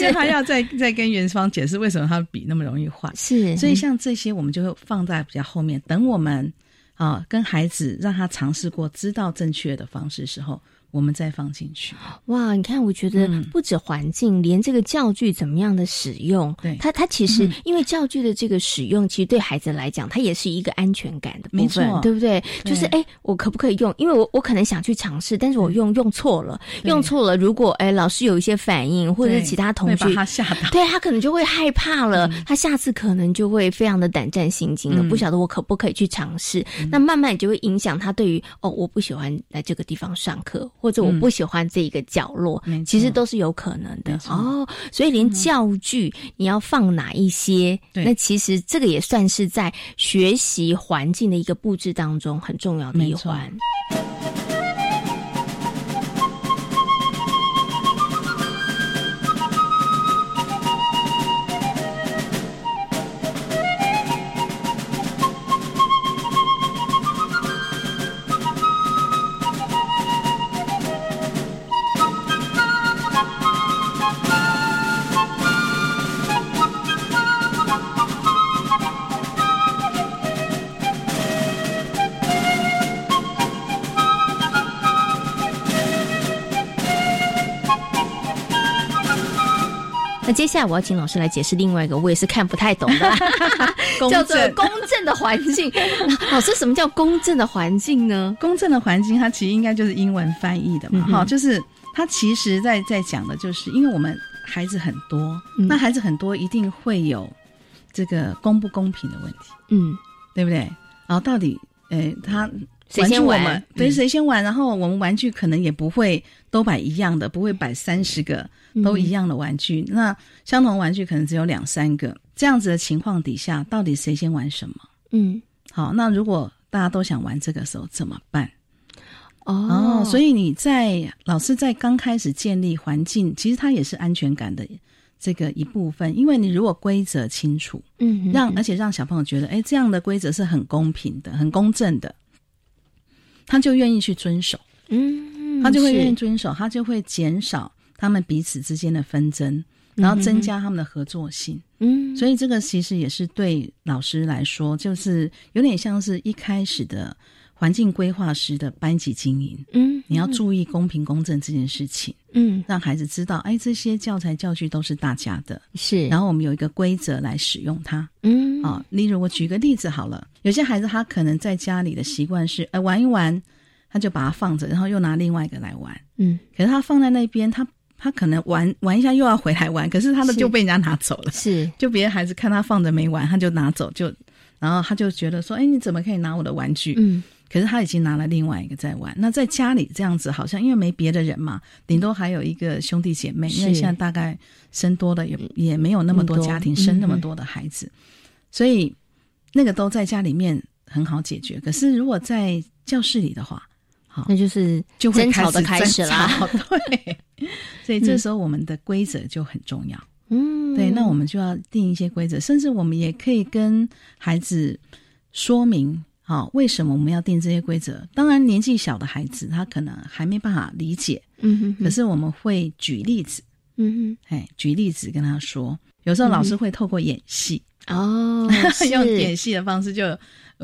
I: 因为他要再再跟元芳解释为什么他笔那么容易坏。
A: 是，
I: 所以像这些我们就会放在比较后面，等我们啊跟孩子让他尝试过，知道正确的方式时候。我们再放进去
A: 哇！你看，我觉得不止环境，连这个教具怎么样的使用，
I: 对
A: 它它其实因为教具的这个使用，其实对孩子来讲，它也是一个安全感的部分，对不对？就是哎，我可不可以用？因为我我可能想去尝试，但是我用用错了，用错了。如果哎老师有一些反应，或者是其他同学
I: 把他吓到，
A: 对他可能就会害怕了，他下次可能就会非常的胆战心惊了，不晓得我可不可以去尝试。那慢慢就会影响他对于哦，我不喜欢来这个地方上课。或者我不喜欢这一个角落，其实都是有可能的哦。所以连教具你要放哪一些，那其实这个也算是在学习环境的一个布置当中很重要的一环。接下来我要请老师来解释另外一个，我也是看不太懂的，<laughs> <laughs> 叫做公正的环境。<laughs> 老师，什么叫公正的环境呢？
I: 公正的环境，它其实应该就是英文翻译的嘛，哈，就是它其实在在讲的就是，因为我们孩子很多，那孩子很多一定会有这个公不公平的问题，嗯，对不对？然后到底，诶，他。
A: 谁先玩？
I: 对，谁先玩？然后我们玩具可能也不会都摆一样的，不会摆三十个都一样的玩具。那相同玩具可能只有两三个。这样子的情况底下，到底谁先玩什么？嗯，好。那如果大家都想玩这个时候怎么办？哦，所以你在老师在刚开始建立环境，其实它也是安全感的这个一部分。因为你如果规则清楚，嗯，让而且让小朋友觉得，哎，这样的规则是很公平的、很公正的。他就愿意去遵守，嗯，他就会愿意遵守，他就会减少他们彼此之间的纷争，然后增加他们的合作性，嗯，所以这个其实也是对老师来说，就是有点像是一开始的环境规划师的班级经营，嗯，你要注意公平公正这件事情，嗯，让孩子知道，哎，这些教材教具都是大家的，
A: 是，
I: 然后我们有一个规则来使用它，嗯，啊，例如我举个例子好了。有些孩子他可能在家里的习惯是，呃，玩一玩，他就把它放着，然后又拿另外一个来玩。嗯，可是他放在那边，他他可能玩玩一下又要回来玩，可是他的就被人家拿走了。
A: 是，
I: 就别的孩子看他放着没玩，他就拿走，就然后他就觉得说，哎，你怎么可以拿我的玩具？嗯，可是他已经拿了另外一个在玩。那在家里这样子，好像因为没别的人嘛，顶多还有一个兄弟姐妹，因为现在大概生多的也也没有那么多家庭生那么多的孩子，所以。那个都在家里面很好解决，可是如果在教室里的话，好，
A: 那就是
I: 就会
A: 吵的
I: 开
A: 始啦。<laughs>
I: 对，所以这时候我们的规则就很重要。嗯，对，那我们就要定一些规则，甚至我们也可以跟孩子说明，好，为什么我们要定这些规则。当然，年纪小的孩子他可能还没办法理解，嗯哼，可是我们会举例子，嗯哼，哎，举例子跟他说，有时候老师会透过演戏。
A: 哦，<laughs>
I: 用演戏的方式，就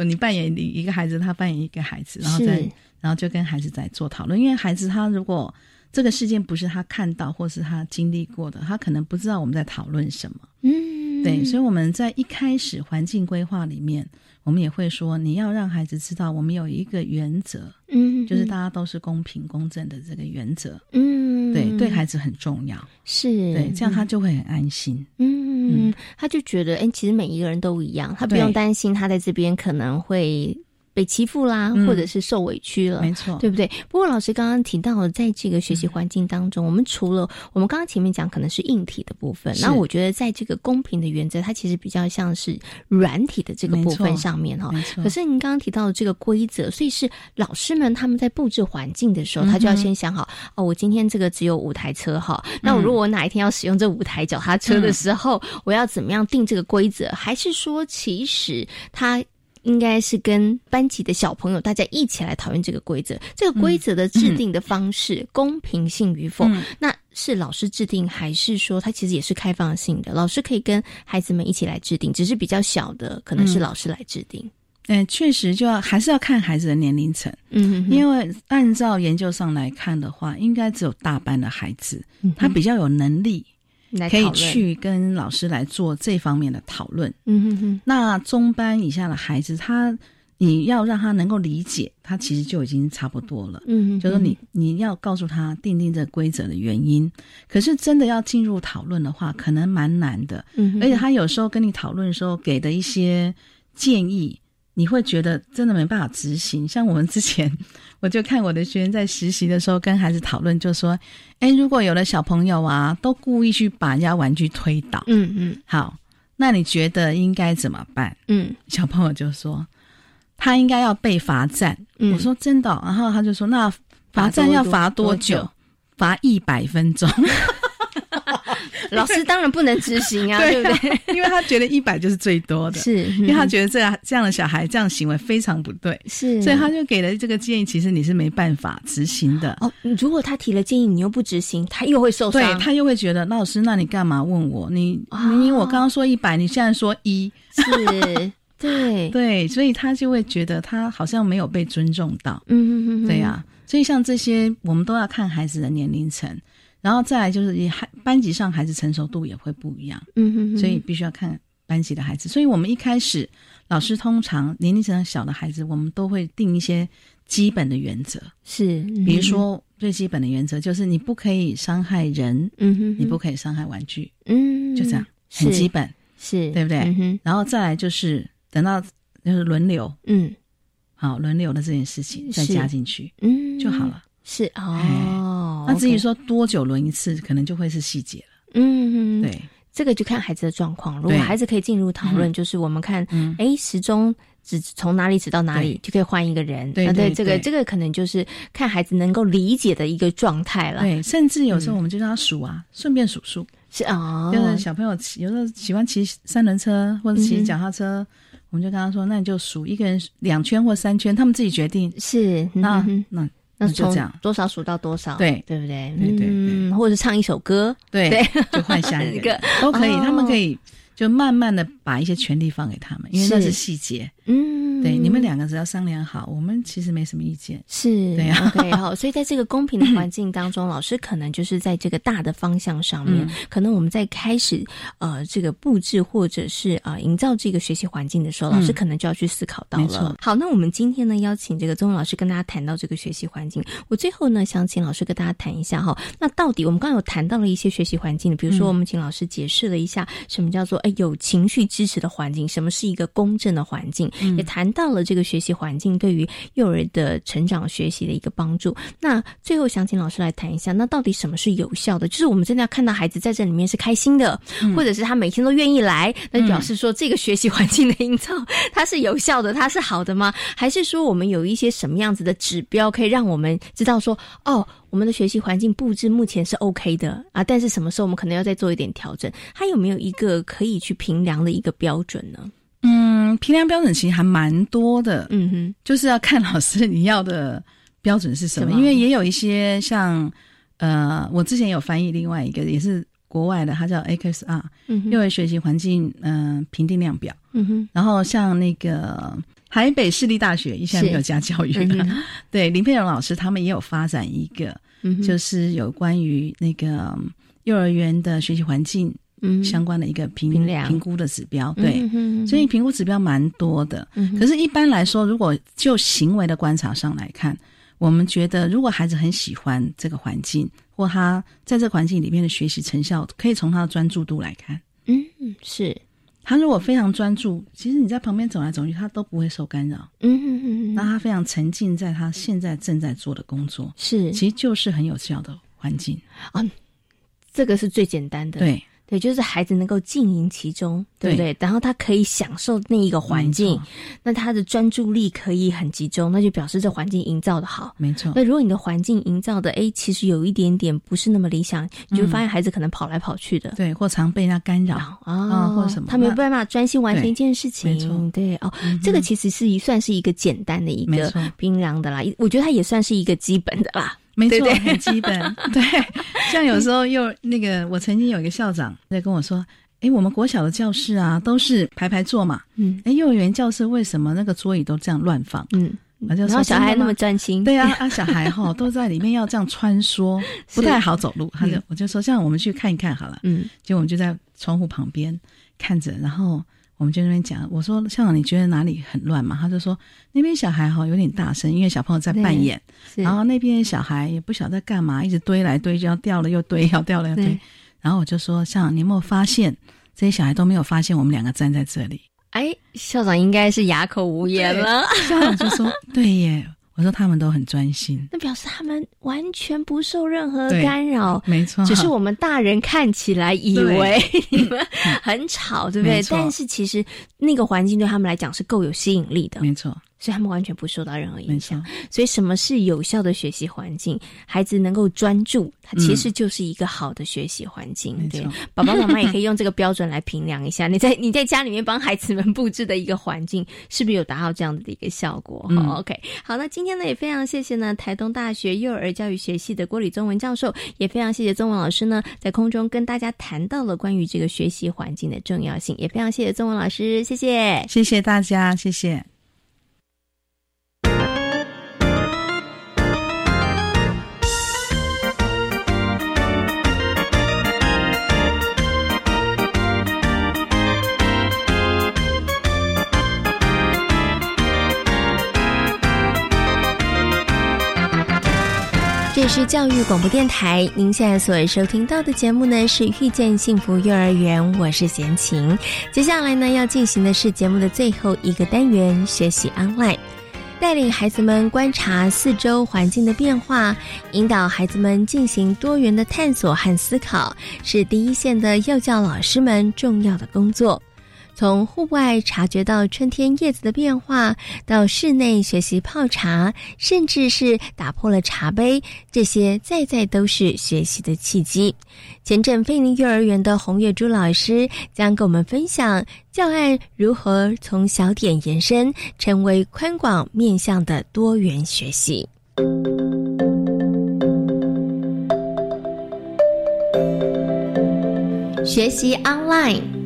I: 你扮演一个孩子，他扮演一个孩子，然后再然后就跟孩子在做讨论。因为孩子他如果这个事件不是他看到或是他经历过的，他可能不知道我们在讨论什么。嗯，对，所以我们在一开始环境规划里面。我们也会说，你要让孩子知道，我们有一个原则，嗯，就是大家都是公平公正的这个原则，嗯，对，对孩子很重要，
A: 是。
I: 对，这样他就会很安心，
A: 嗯，他就觉得，哎，其实每一个人都一样，他不用担心他在这边可能会。被欺负啦，或者是受委屈了，
I: 没错，
A: 对不对？不过老师刚刚提到，在这个学习环境当中，我们除了我们刚刚前面讲可能是硬体的部分，那我觉得在这个公平的原则，它其实比较像是软体的这个部分上面哈。可是您刚刚提到的这个规则，所以是老师们他们在布置环境的时候，他就要先想好哦，我今天这个只有五台车哈，那我如果我哪一天要使用这五台脚踏车的时候，我要怎么样定这个规则？还是说，其实他？应该是跟班级的小朋友大家一起来讨论这个规则，这个规则的制定的方式公平性与否，那是老师制定，还是说它其实也是开放性的？老师可以跟孩子们一起来制定，只是比较小的可能是老师来制定。
I: 嗯，确实就要还是要看孩子的年龄层，嗯，因为按照研究上来看的话，应该只有大班的孩子，他比较有能力。可以去跟老师来做这方面的讨论。嗯哼哼。那中班以下的孩子，他你要让他能够理解，他其实就已经差不多了。嗯，就说你你要告诉他定定这规则的原因。可是真的要进入讨论的话，可能蛮难的。嗯，而且他有时候跟你讨论的时候给的一些建议。你会觉得真的没办法执行，像我们之前，<laughs> 我就看我的学员在实习的时候跟孩子讨论，就说：“哎，如果有的小朋友啊，都故意去把人家玩具推倒，嗯嗯，好，那你觉得应该怎么办？”嗯，小朋友就说：“他应该要被罚站。”我说：“真的？”然后他就说：“那罚站要罚多久？罚一百分钟。” <laughs>
A: 老师当然不能执行啊，对不对？<laughs>
I: 因为他觉得一百就是最多的，
A: 是
I: 因为他觉得这样这样的小孩这样行为非常不对，
A: 是，
I: 所以他就给了这个建议。其实你是没办法执行的
A: 哦。如果他提了建议，你又不执行，他又会受伤，
I: 对他又会觉得老师，那你干嘛问我？你明明我刚刚说一百，你现在说一，
A: 是，对 <laughs>
I: 对，所以他就会觉得他好像没有被尊重到。嗯嗯嗯，对呀。所以像这些，我们都要看孩子的年龄层。然后再来就是你孩班级上孩子成熟度也会不一样，
A: 嗯哼
I: 所以必须要看班级的孩子。所以我们一开始老师通常年龄层小的孩子，我们都会定一些基本的原则，
A: 是，
I: 比如说最基本的原则就是你不可以伤害人，
A: 嗯哼
I: 你不可以伤害玩具，
A: 嗯，
I: 就这样，很基本，
A: 是
I: 对不对？
A: 嗯，
I: 然后再来就是等到就是轮流，
A: 嗯，
I: 好轮流的这件事情再加进去，
A: 嗯。
I: 就好了。
A: 是哦，
I: 那至于说多久轮一次，可能就会是细节了。
A: 嗯，
I: 对，
A: 这个就看孩子的状况。如果孩子可以进入讨论，
I: 嗯
A: 就是我们看
I: 嗯，
A: 哎，时钟指从哪里指到哪里，就可以换一个人。
I: 对
A: 这个这个可能就是看孩子能够理解的一个状态了。
I: 对，甚至有时候我们就让他数啊，顺便数数。
A: 是哦，
I: 就是小朋友骑，有时候喜欢骑三轮车或者骑脚踏车，我们就跟他说，那你就数一个人两圈或三圈，他们自己决定。
A: 是，
I: 那那
A: 那从
I: 就这样。
A: 多少数到多少？
I: 对
A: 对不对？
I: 对对对
A: 嗯，或者是唱一首歌，
I: 对
A: 对，
I: 就换下一
A: 一个 <laughs>
I: 都可以，
A: 哦
I: 他们可以就慢慢的把一些权利放给他们，因为那
A: 是
I: 是。细节。
A: 嗯，
I: 对，你们两个只要商量好，我们其实没什么意见。
A: 是，
I: 对呀
A: OK <laughs> 好，所以在这个公平的环境当中，老师可能就是在这个大的方向上面，
I: 嗯。
A: 可能我们在开始呃这个布置或者是呃营造这个学习环境的时候，
I: 嗯。
A: 老师可能就要去思考到了。好，那我们今天呢邀请这个宗文老师跟大家谈到这个学习环境，我最后呢想请老师跟大家谈一下哈，那到底我们刚刚有谈到了一些学习环境，比如说
I: 嗯。
A: 我们请老师解释了一下什么叫做哎有情绪支持的环境，什么是一个公正的环境，
I: 嗯
A: 也谈到了这个学习环境对于幼儿的成长学习的一个帮助。那最后想请老师来谈一下，那到底什么是有效的？就是我们真的要看到孩子在这里面是开心的，
I: 嗯
A: 或者是他每天都愿意来，那表示说这个学习环境的营造它是有效的，它是好的吗？还是说我们有一些什么样子的指标可以让我们知道说，哦，我们的学习环境布置目前是 OK 的啊，但是什么时候我们可能要再做一点调整？它有没有一个可以去评量的一个标准呢？
I: 嗯，评量标准其实还蛮多的，
A: 嗯哼，
I: 就是要看老师你要的标准是什么，因为也有一些像呃，我之前有翻译另外一个也是国外的，它叫
A: 哼。
I: 幼儿学习环境嗯、呃评定量表，
A: 嗯哼，
I: 然后像那个台北市立大学，现在没有加教育了，
A: 嗯
I: 对林佩蓉老师他们也有发展一个，
A: 嗯
I: 就是有关于那个嗯幼儿园的学习环境。
A: 嗯
I: 相关的一个评
A: 评
I: 评估的指标，对，
A: 嗯哼嗯哼
I: 所以评估指标蛮多的。
A: 嗯
I: 可是，一般来说，如果就行为的观察上来看，我们觉得，如果孩子很喜欢这个环境，或他在这个环境里面的学习成效，可以从他的专注度来看。
A: 嗯，是，
I: 他如果非常专注，其实你在旁边走来走去，他都不会受干扰。
A: 嗯哼哼哼
I: 那他非常沉浸在他现在正在做的工作，
A: 是，
I: 其实就是很有效的环境。
A: 嗯，这个是最简单的。
I: 对。
A: 对，就是孩子能够浸淫其中，对不对？然后他可以享受那一个环境，那他的专注力可以很集中，那就表示这环境营造的好。
I: 没错。
A: 那如果你的环境营造的，哎，其实有一点点不是那么理想，你就发现孩子可能跑来跑去的，
I: 对，或常被他干扰
A: 啊，
I: 或者什么，
A: 他没办法专心完成一件事情。
I: 没错，
A: 对哦，这个其实是一算是一个简单的一个冰凉的啦，我觉得它也算是一个基本的啦。
I: 没错，
A: 对
I: 很基本。<laughs> 对，像有时候又那个，我曾经有一个校长在跟我说：“哎，我们国小的教室啊，都是排排坐嘛。
A: 嗯，
I: 哎，幼儿园教室为什么那个桌椅都这样乱放？
A: 嗯，
I: 我就说
A: 然后小孩那么专心，
I: 对啊，<laughs> 啊，小孩哈都在里面要这样穿梭，不太好走路。他就我就说，这样我们去看一看好了。
A: 嗯，
I: 结果我们就在窗户旁边看着，然后。我们就那边讲，我说校长，你觉得哪里很乱嘛？他就说那边小孩哈有点大声，因为小朋友在扮演，然后那边小孩也不晓得在干嘛，一直堆来堆去，要掉了又堆，要掉了又堆。然后我就说，校长，你有没有发现这些小孩都没有发现我们两个站在这里？
A: 哎，校长应该是哑口无言了。
I: 校长就说：“对耶。”我说他们都很专心，
A: 那表示他们完全不受任何干扰，
I: 没错。
A: 只是我们大人看起来以为 <laughs> 你们很吵，对不对？但是其实那个环境对他们来讲是够有吸引力的，
I: 没错。
A: 所以他们完全不受到任何影响。所以什么是有效的学习环境？孩子能够专注，它其实就是一个好的学习环境。
I: 嗯、
A: 对，爸爸妈妈也可以用这个标准来评量一下，你在你在家里面帮孩子们布置的一个环境，是不是有达到这样的一个效果？
I: 嗯、
A: OK，好，那今天呢也非常谢谢呢台东大学幼儿教育学系的郭李宗文教授，也非常谢谢宗文老师呢在空中跟大家谈到了关于这个学习环境的重要性，也非常谢谢宗文老师，谢谢，
I: 谢谢大家，谢谢。
A: 里是教育广播电台，您现在所收听到的节目呢是遇见幸福幼儿园，我是贤琴。接下来呢要进行的是节目的最后一个单元——学习 online，带领孩子们观察四周环境的变化，引导孩子们进行多元的探索和思考，是第一线的幼教老师们重要的工作。从户外察觉到春天叶子的变化，到室内学习泡茶，甚至是打破了茶杯，这些在在都是学习的契机。前镇菲尼幼儿园的洪月珠老师将跟我们分享教案如何从小点延伸，成为宽广面向的多元学习。学习 online。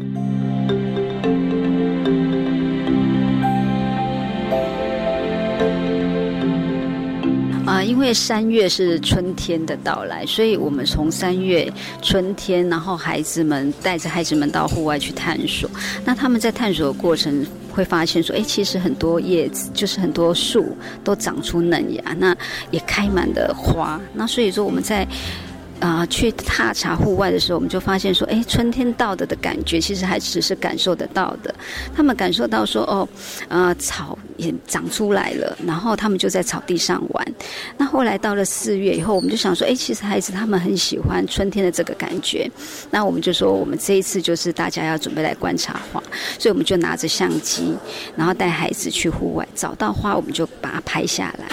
J: 因为三月是春天的到来，所以我们从三月春天，然后孩子们带着孩子们到户外去探索。那他们在探索的过程会发现说，哎，其实很多叶子，就是很多树都长出嫩芽，那也开满了花。那所以说我们在。啊，去踏查户外的时候，我们就发现说，哎，春天到的的感觉，其实还只是感受得到的。他们感受到说，哦，呃，草也长出来了，然后他们就在草地上玩。那后来到了四月以后，我们就想说，哎，其实孩子他们很喜欢春天的这个感觉。那我们就说，我们这一次就是大家要准备来观察花，所以我们就拿着相机，然后带孩子去户外，找到花我们就把它拍下来。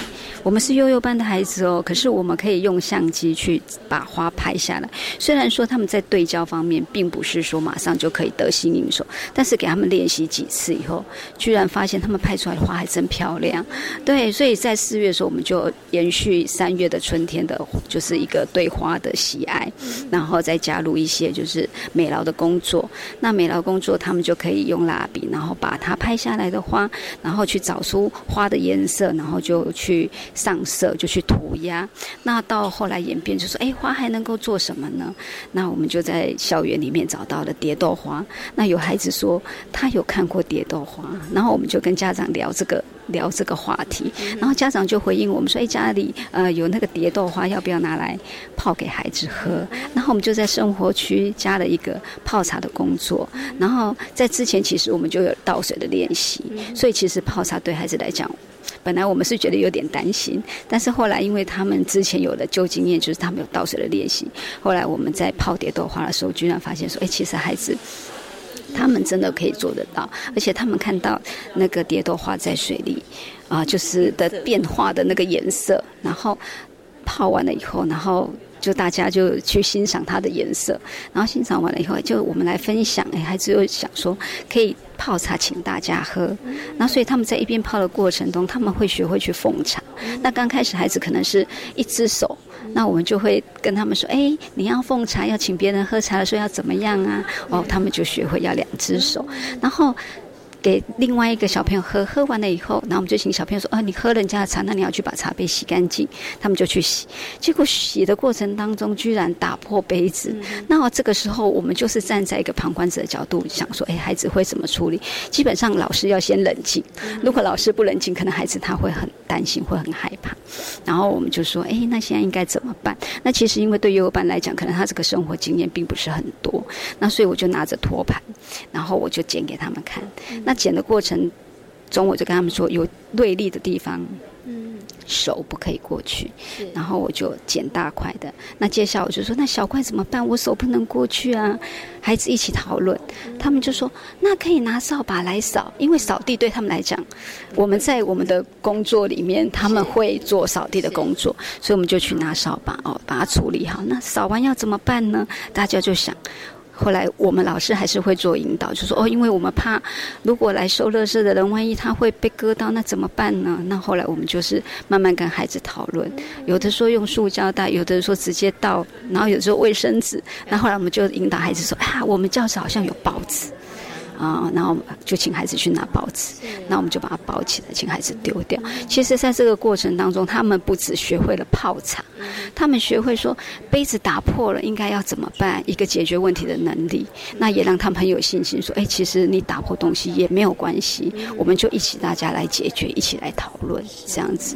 J: 我们是幼幼班的孩子哦，可是我们可以用相机去把花拍下来。虽然说他们在对焦方面并不是说马上就可以得心应手，但是给他们练习几次以后，居然发现他们拍出来的花还真漂亮。对，所以在四月的时候，我们就延续三月的春天的，就是一个对花的喜爱，然后再加入一些就是美劳的工作。那美劳工作，他们就可以用蜡笔，然后把它拍下来的花，然后去找出花的颜色，然后就去。上色就去涂鸦，那到后来演变就说，哎，花还能够做什么呢？那我们就在校园里面找到了蝶豆花。那有孩子说他有看过蝶豆花，然后我们就跟家长聊这个聊这个话题，然后家长就回应我们说，哎，家里呃有那个蝶豆花，要不要拿来泡给孩子喝？然后我们就在生活区加了一个泡茶的工作，然后在之前其实我们就有倒水的练习，所以其实泡茶对孩子来讲。本来我们是觉得有点担心，但是后来因为他们之前有了旧经验，就是他们有倒水的练习。后来我们在泡蝶豆花的时候，居然发现说，哎，其实孩子他们真的可以做得到，而且他们看到那个蝶豆花在水里啊，就是的变化的那个颜色，然后泡完了以后，然后。就大家就去欣赏它的颜色，然后欣赏完了以后，就我们来分享。哎，孩子又想说可以泡茶请大家喝，那所以他们在一边泡的过程中，他们会学会去奉茶。那刚开始孩子可能是一只手，那我们就会跟他们说：哎，你要奉茶，要请别人喝茶的时候要怎么样啊？哦，他们就学会要两只手，然后。给另外一个小朋友喝，喝完了以后，然后我们就请小朋友说：“啊，你喝人家的茶，那你要去把茶杯洗干净。”他们就去洗，结果洗的过程当中居然打破杯子。那这个时候，我们就是站在一个旁观者的角度想说：“哎，孩子会怎么处理？”基本上老师要先冷静，如果老师不冷静，可能孩子他会很担心，会很害怕。然后我们就说：“哎，那现在应该怎么办？”那其实因为对幼儿班来讲，可能他这个生活经验并不是很多，那所以我就拿着托盘，然后我就剪给他们看。那剪的过程中，我就跟他们说，有锐利的地方，嗯手不可以过去。然后我就剪大块的。那接下来我就说，那小块怎么办？我手不能过去啊。孩子一起讨论，他们就说，那可以拿扫把来扫，因为扫地对他们来讲，我们在我们的工作里面，他们会做扫地的工作，所以我们就去拿扫把哦，把它处理好。那扫完要怎么办呢？大家就想。后来我们老师还是会做引导，就说哦，因为我们怕如果来收乐色的人，万一他会被割到，那怎么办呢？那后来我们就是慢慢跟孩子讨论，有的说用塑胶袋，有的说直接倒，然后有的时候卫生纸。那后来我们就引导孩子说啊，我们教室好像有报纸。啊，然后就请孩子去拿报纸，那我们就把它包起来，请孩子丢掉。其实，在这个过程当中，他们不只学会了泡茶，他们学会说杯子打破了应该要怎么办，一个解决问题的能力。那也让他们很有信心，说：哎，其实你打破东西也没有关系，我们就一起大家来解决，一起来讨论，这样子。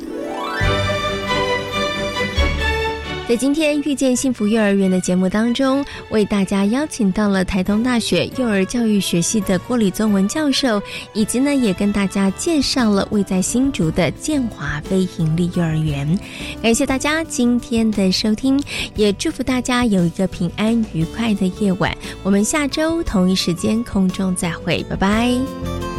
A: 在今天遇见幸福幼儿园的节目当中，为大家邀请到了台东大学幼儿教育学系的郭李宗文教授，以及呢也跟大家介绍了位在新竹的建华非营利幼儿园。感谢大家今天的收听，也祝福大家有一个平安愉快的夜晚。我们下周同一时间空中再会，拜拜。